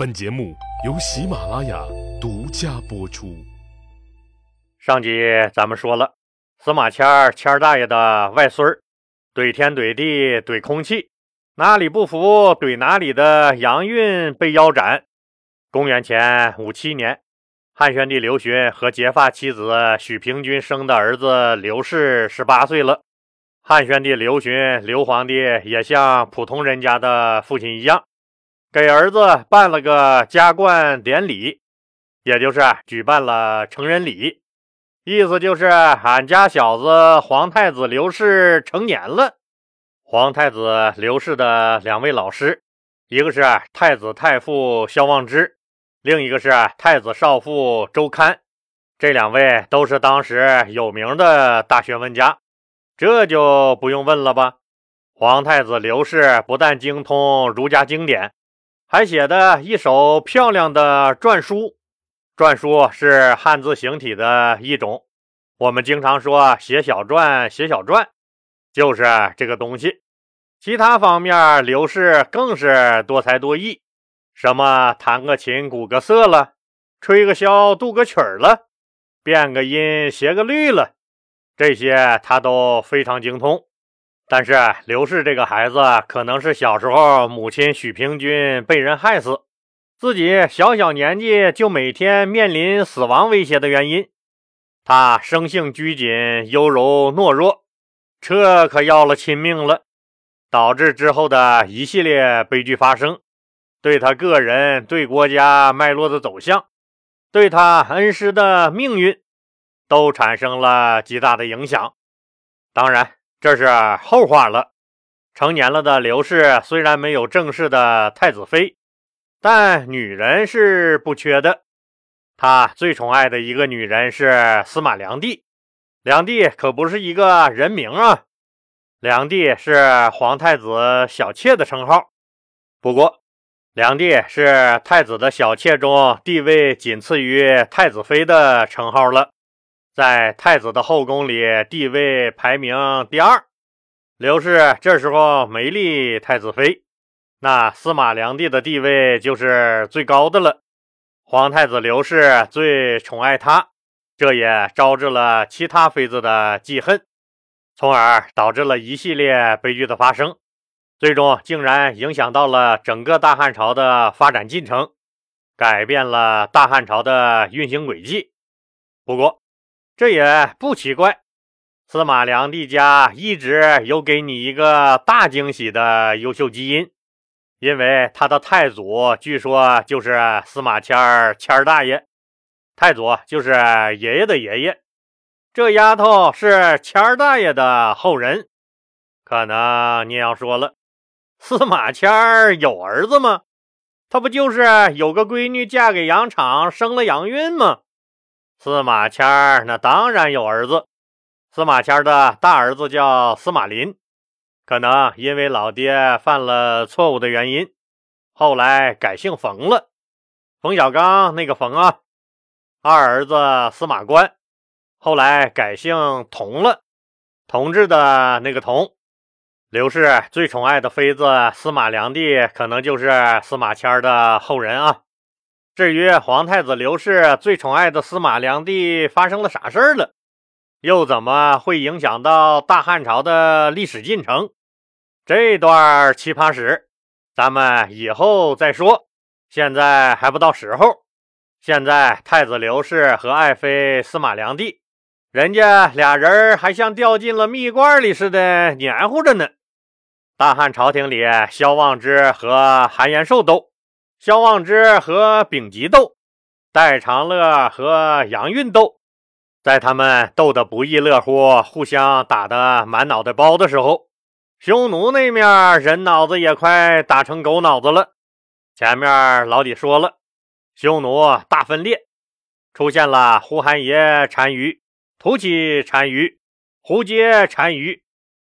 本节目由喜马拉雅独家播出。上集咱们说了，司马迁儿迁大爷的外孙儿，怼天怼地怼空气，哪里不服怼哪里的杨运被腰斩。公元前五七年，汉宣帝刘询和结发妻子许平君生的儿子刘氏十八岁了。汉宣帝刘询，刘皇帝也像普通人家的父亲一样，给儿子办了个加冠典礼，也就是举办了成人礼，意思就是俺家小子皇太子刘氏成年了。皇太子刘氏的两位老师，一个是太子太傅萧望之，另一个是太子少傅周堪，这两位都是当时有名的大学问家。这就不用问了吧？皇太子刘氏不但精通儒家经典，还写的一手漂亮的篆书。篆书是汉字形体的一种，我们经常说写小篆，写小篆，就是这个东西。其他方面，刘氏更是多才多艺，什么弹个琴、鼓个瑟了，吹个箫、度个曲儿了，变个音、写个律了。这些他都非常精通，但是刘氏这个孩子可能是小时候母亲许平君被人害死，自己小小年纪就每天面临死亡威胁的原因。他生性拘谨、优柔懦弱，这可要了亲命了，导致之后的一系列悲剧发生，对他个人、对国家脉络的走向，对他恩师的命运。都产生了极大的影响。当然，这是后话了。成年了的刘氏虽然没有正式的太子妃，但女人是不缺的。他最宠爱的一个女人是司马良娣。良娣可不是一个人名啊，良娣是皇太子小妾的称号。不过，良娣是太子的小妾中地位仅次于太子妃的称号了。在太子的后宫里，地位排名第二。刘氏这时候没立太子妃，那司马良娣的地位就是最高的了。皇太子刘氏最宠爱她，这也招致了其他妃子的记恨，从而导致了一系列悲剧的发生，最终竟然影响到了整个大汉朝的发展进程，改变了大汉朝的运行轨迹。不过，这也不奇怪，司马良的家一直有给你一个大惊喜的优秀基因，因为他的太祖据说就是司马迁儿迁儿大爷，太祖就是爷爷的爷爷，这丫头是迁儿大爷的后人。可能你要说了，司马迁儿有儿子吗？他不就是有个闺女嫁给杨敞，生了杨运吗？司马迁儿那当然有儿子，司马迁的大儿子叫司马林，可能因为老爹犯了错误的原因，后来改姓冯了，冯小刚那个冯啊。二儿子司马观，后来改姓同了，同志的那个同。刘氏最宠爱的妃子司马良娣，可能就是司马迁的后人啊。至于皇太子刘氏最宠爱的司马良娣发生了啥事儿了，又怎么会影响到大汉朝的历史进程？这段奇葩史，咱们以后再说。现在还不到时候。现在太子刘氏和爱妃司马良娣，人家俩人还像掉进了蜜罐里似的黏糊着呢。大汉朝廷里，萧望之和韩延寿斗。萧望之和丙吉斗，戴长乐和杨运斗，在他们斗得不亦乐乎、互相打得满脑袋包的时候，匈奴那面人脑子也快打成狗脑子了。前面老李说了，匈奴大分裂，出现了呼韩邪单于、突骑单于、胡接单于。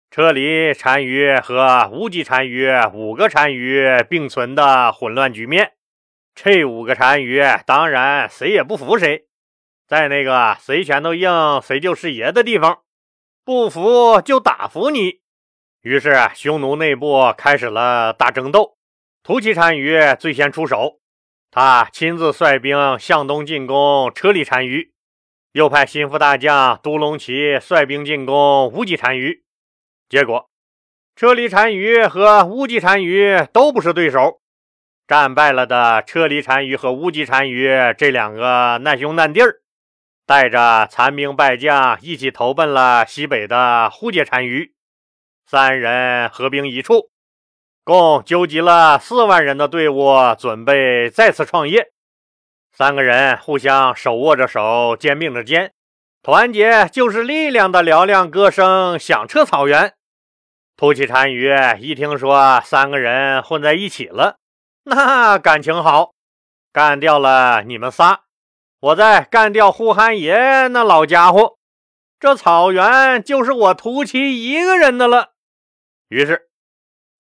车厘单于和无极单于五个单于并存的混乱局面，这五个单于当然谁也不服谁，在那个谁拳头硬谁就是爷的地方，不服就打服你。于是匈奴内部开始了大争斗，突骑单于最先出手，他亲自率兵向东进攻车里单于，又派心腹大将都隆齐率兵进攻乌鸡单于。结果，车里单于和乌鸡单于都不是对手，战败了的车里单于和乌鸡单于这两个难兄难弟儿，带着残兵败将一起投奔了西北的呼杰单于，三人合兵一处。共纠集了四万人的队伍，准备再次创业。三个人互相手握着手，肩并着肩，团结就是力量的嘹亮歌声响彻草原。突骑单于一听说三个人混在一起了，那感情好，干掉了你们仨，我再干掉呼韩邪那老家伙，这草原就是我突骑一个人的了。于是。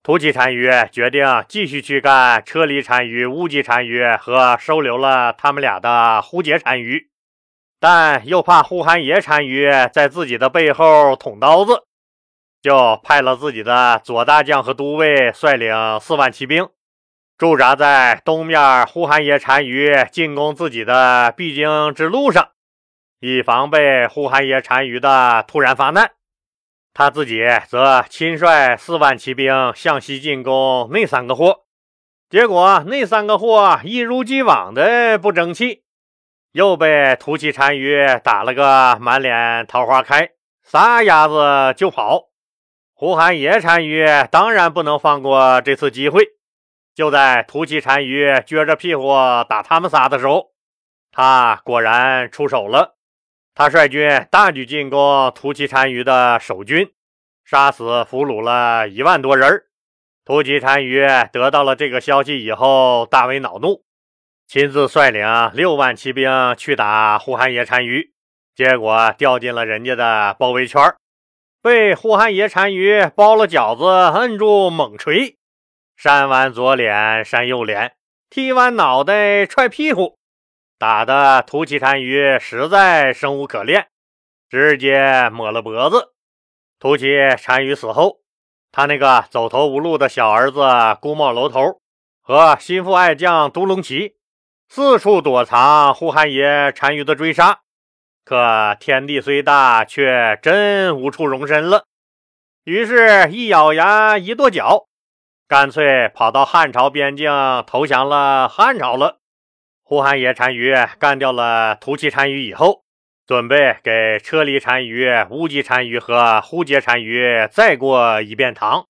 突骑单于决定继续去干车离单于、乌鸡单于和收留了他们俩的呼杰单于，但又怕呼韩邪单于在自己的背后捅刀子，就派了自己的左大将和都尉率领四万骑兵驻扎在东面呼韩邪单于进攻自己的必经之路上，以防备呼韩邪单于的突然发难。他自己则亲率四万骑兵向西进攻那三个货，结果那三个货一如既往的不争气，又被突骑单于打了个满脸桃花开，撒丫子就跑。胡韩野单于当然不能放过这次机会，就在突骑单于撅着屁股打他们仨的时候，他果然出手了。他率军大举进攻突骑单于的守军，杀死俘虏了一万多人。突骑单于得到了这个消息以后，大为恼怒，亲自率领六万骑兵去打呼韩邪单于，结果掉进了人家的包围圈，被呼韩邪单于包了饺子，摁住猛锤，扇完左脸，扇右脸，踢完脑袋，踹屁股。打的突骑单于实在生无可恋，直接抹了脖子。突骑单于死后，他那个走投无路的小儿子孤帽楼头和心腹爱将都隆齐四处躲藏呼韩邪单于的追杀。可天地虽大，却真无处容身了。于是，一咬牙，一跺脚，干脆跑到汉朝边境投降了汉朝了。呼韩邪单于干掉了突骑单于以后，准备给车离单于、乌鸡单于和呼杰单于再过一遍堂。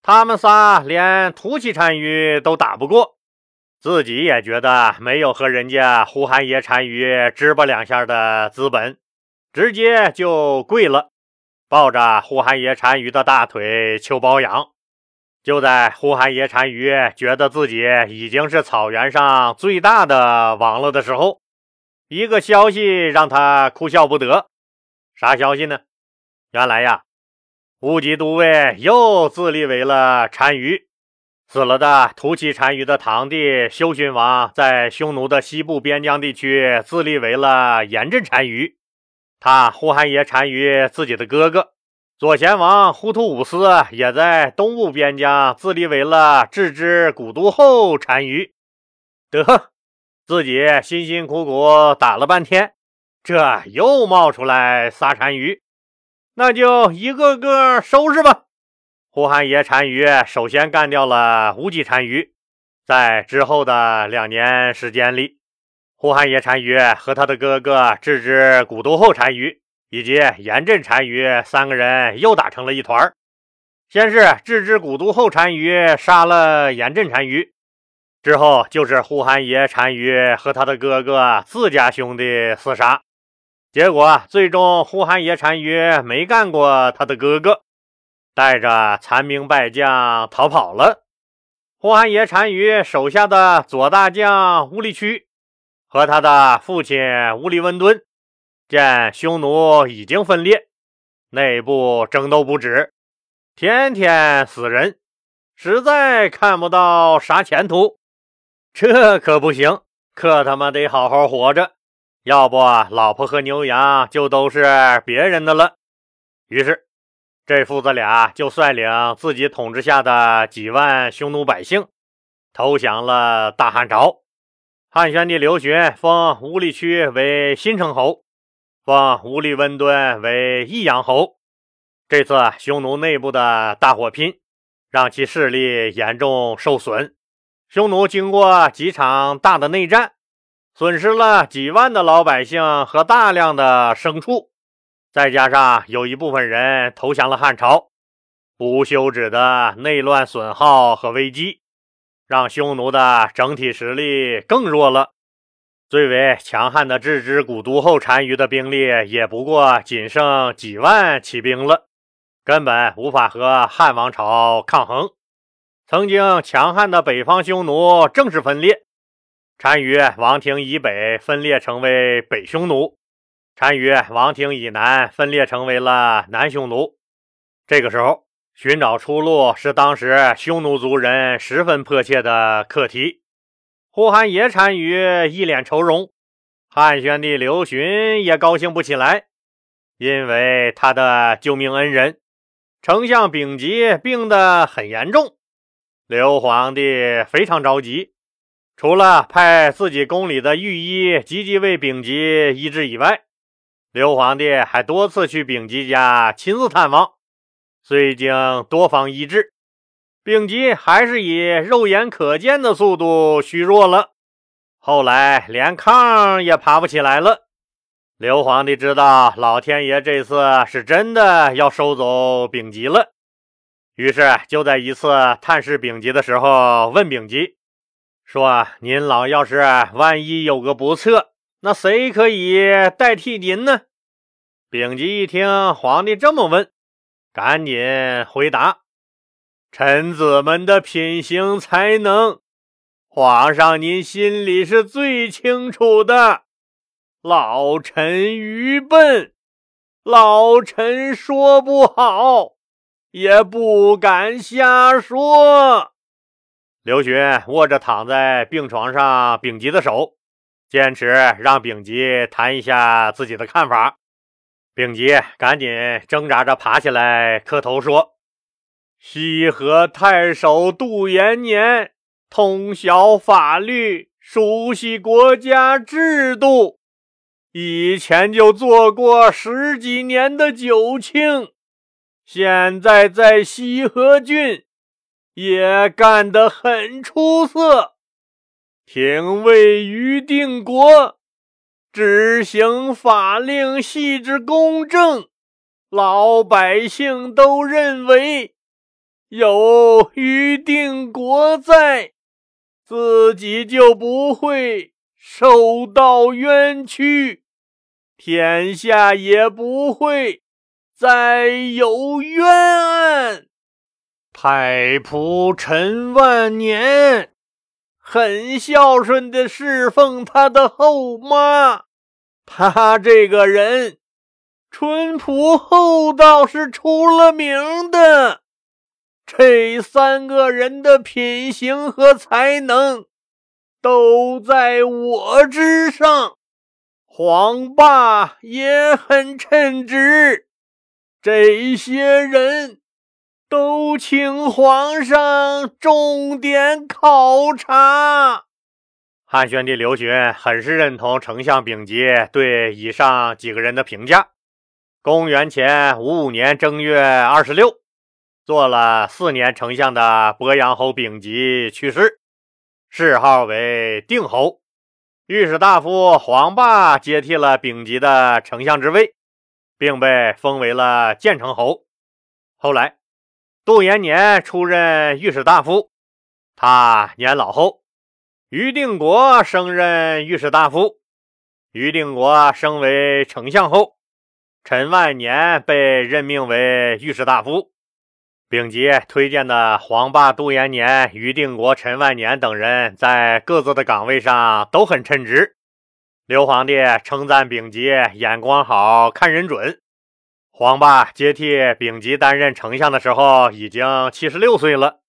他们仨连突骑单于都打不过，自己也觉得没有和人家呼韩邪单于支吧两下的资本，直接就跪了，抱着呼韩邪单于的大腿求包养。就在呼韩邪单于觉得自己已经是草原上最大的王了的时候，一个消息让他哭笑不得。啥消息呢？原来呀，乌鸡都尉又自立为了单于，死了的突骑单于的堂弟修勋王，在匈奴的西部边疆地区自立为了严阵单于。他呼韩邪单于自己的哥哥。左贤王呼图武斯也在东部边疆自立为了置之古都后单于，得自己辛辛苦苦打了半天，这又冒出来仨单于，那就一个个收拾吧。呼韩邪单于首先干掉了乌鸡单于，在之后的两年时间里，呼韩邪单于和他的哥哥置之古都后单于。以及严阵单于三个人又打成了一团先是置之古都后单于杀了严阵单于，之后就是呼韩邪单于和他的哥哥自家兄弟厮杀，结果最终呼韩邪单于没干过他的哥哥，带着残兵败将逃跑了。呼韩邪单于手下的左大将乌力屈和他的父亲乌力温敦。见匈奴已经分裂，内部争斗不止，天天死人，实在看不到啥前途。这可不行，可他妈得好好活着，要不老婆和牛羊就都是别人的了。于是，这父子俩就率领自己统治下的几万匈奴百姓，投降了大汉朝。汉宣帝刘询封乌力区为新城侯，封乌力温敦为益阳侯。这次匈奴内部的大火拼，让其势力严重受损。匈奴经过几场大的内战，损失了几万的老百姓和大量的牲畜，再加上有一部分人投降了汉朝，无休止的内乱损耗和危机。让匈奴的整体实力更弱了。最为强悍的郅支古都后单于的兵力也不过仅剩几万骑兵了，根本无法和汉王朝抗衡。曾经强悍的北方匈奴正式分裂，单于王庭以北分裂成为北匈奴，单于王庭以南分裂成为了南匈奴。这个时候。寻找出路是当时匈奴族人十分迫切的课题。呼韩邪单于一脸愁容，汉宣帝刘询也高兴不起来，因为他的救命恩人丞相丙吉病得很严重。刘皇帝非常着急，除了派自己宫里的御医积极为丙吉医治以外，刘皇帝还多次去丙吉家亲自探望。虽经多方医治，丙吉还是以肉眼可见的速度虚弱了。后来连炕也爬不起来了。刘皇帝知道老天爷这次是真的要收走丙吉了，于是就在一次探视丙吉的时候，问丙吉说：“您老要是万一有个不测，那谁可以代替您呢？”丙吉一听皇帝这么问。赶紧回答，臣子们的品行才能，皇上您心里是最清楚的。老臣愚笨，老臣说不好，也不敢瞎说。刘询握着躺在病床上丙吉的手，坚持让丙吉谈一下自己的看法。丙吉赶紧挣扎着爬起来，磕头说：“西河太守杜延年通晓法律，熟悉国家制度，以前就做过十几年的九卿，现在在西河郡也干得很出色。廷尉于定国。”执行法令细致公正，老百姓都认为有于定国在，自己就不会受到冤屈，天下也不会再有冤案。太仆陈万年。很孝顺的侍奉他的后妈，他这个人淳朴厚道，是出了名的。这三个人的品行和才能都在我之上，黄霸也很称职。这些人。都请皇上重点考察。汉宣帝刘询很是认同丞相丙吉对以上几个人的评价。公元前五五年正月二十六，做了四年丞相的鄱阳侯丙吉去世，谥号为定侯。御史大夫黄霸接替了丙吉的丞相之位，并被封为了建成侯。后来。杜延年出任御史大夫，他年老后，于定国升任御史大夫。于定国升为丞相后，陈万年被任命为御史大夫。丙吉推荐的黄霸、杜延年、于定国、陈万年等人在各自的岗位上都很称职。刘皇帝称赞丙吉眼光好，看人准。黄霸接替丙吉担任丞相的时候，已经七十六岁了。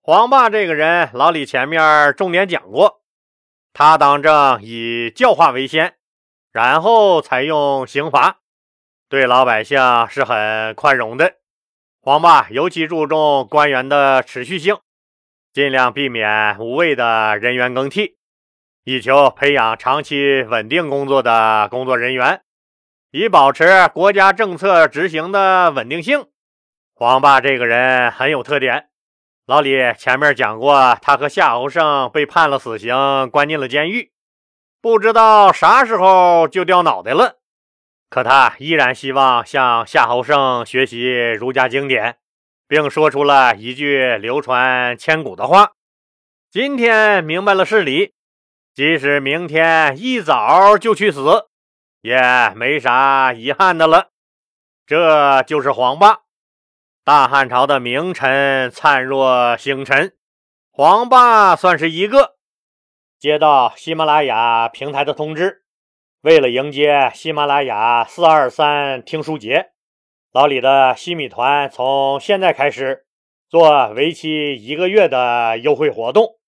黄霸这个人，老李前面重点讲过，他当政以教化为先，然后采用刑罚，对老百姓是很宽容的。黄霸尤其注重官员的持续性，尽量避免无谓的人员更替。以求培养长期稳定工作的工作人员，以保持国家政策执行的稳定性。黄霸这个人很有特点。老李前面讲过，他和夏侯胜被判了死刑，关进了监狱，不知道啥时候就掉脑袋了。可他依然希望向夏侯胜学习儒家经典，并说出了一句流传千古的话：“今天明白了事理，即使明天一早就去死，也没啥遗憾的了。”这就是黄霸。大汉朝的名臣灿若星辰，黄霸算是一个。接到喜马拉雅平台的通知，为了迎接喜马拉雅四二三听书节，老李的西米团从现在开始做为期一个月的优惠活动。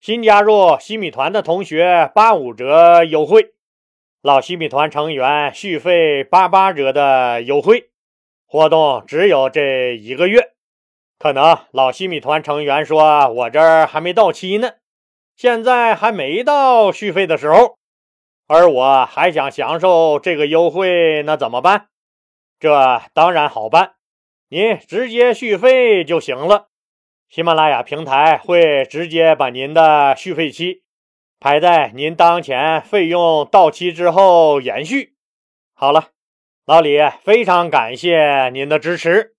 新加入西米团的同学八五折优惠，老西米团成员续费八八折的优惠。活动只有这一个月，可能老西米团成员说：“我这儿还没到期呢，现在还没到续费的时候，而我还想享受这个优惠，那怎么办？”这当然好办，您直接续费就行了。喜马拉雅平台会直接把您的续费期还在您当前费用到期之后延续。好了。老李，非常感谢您的支持。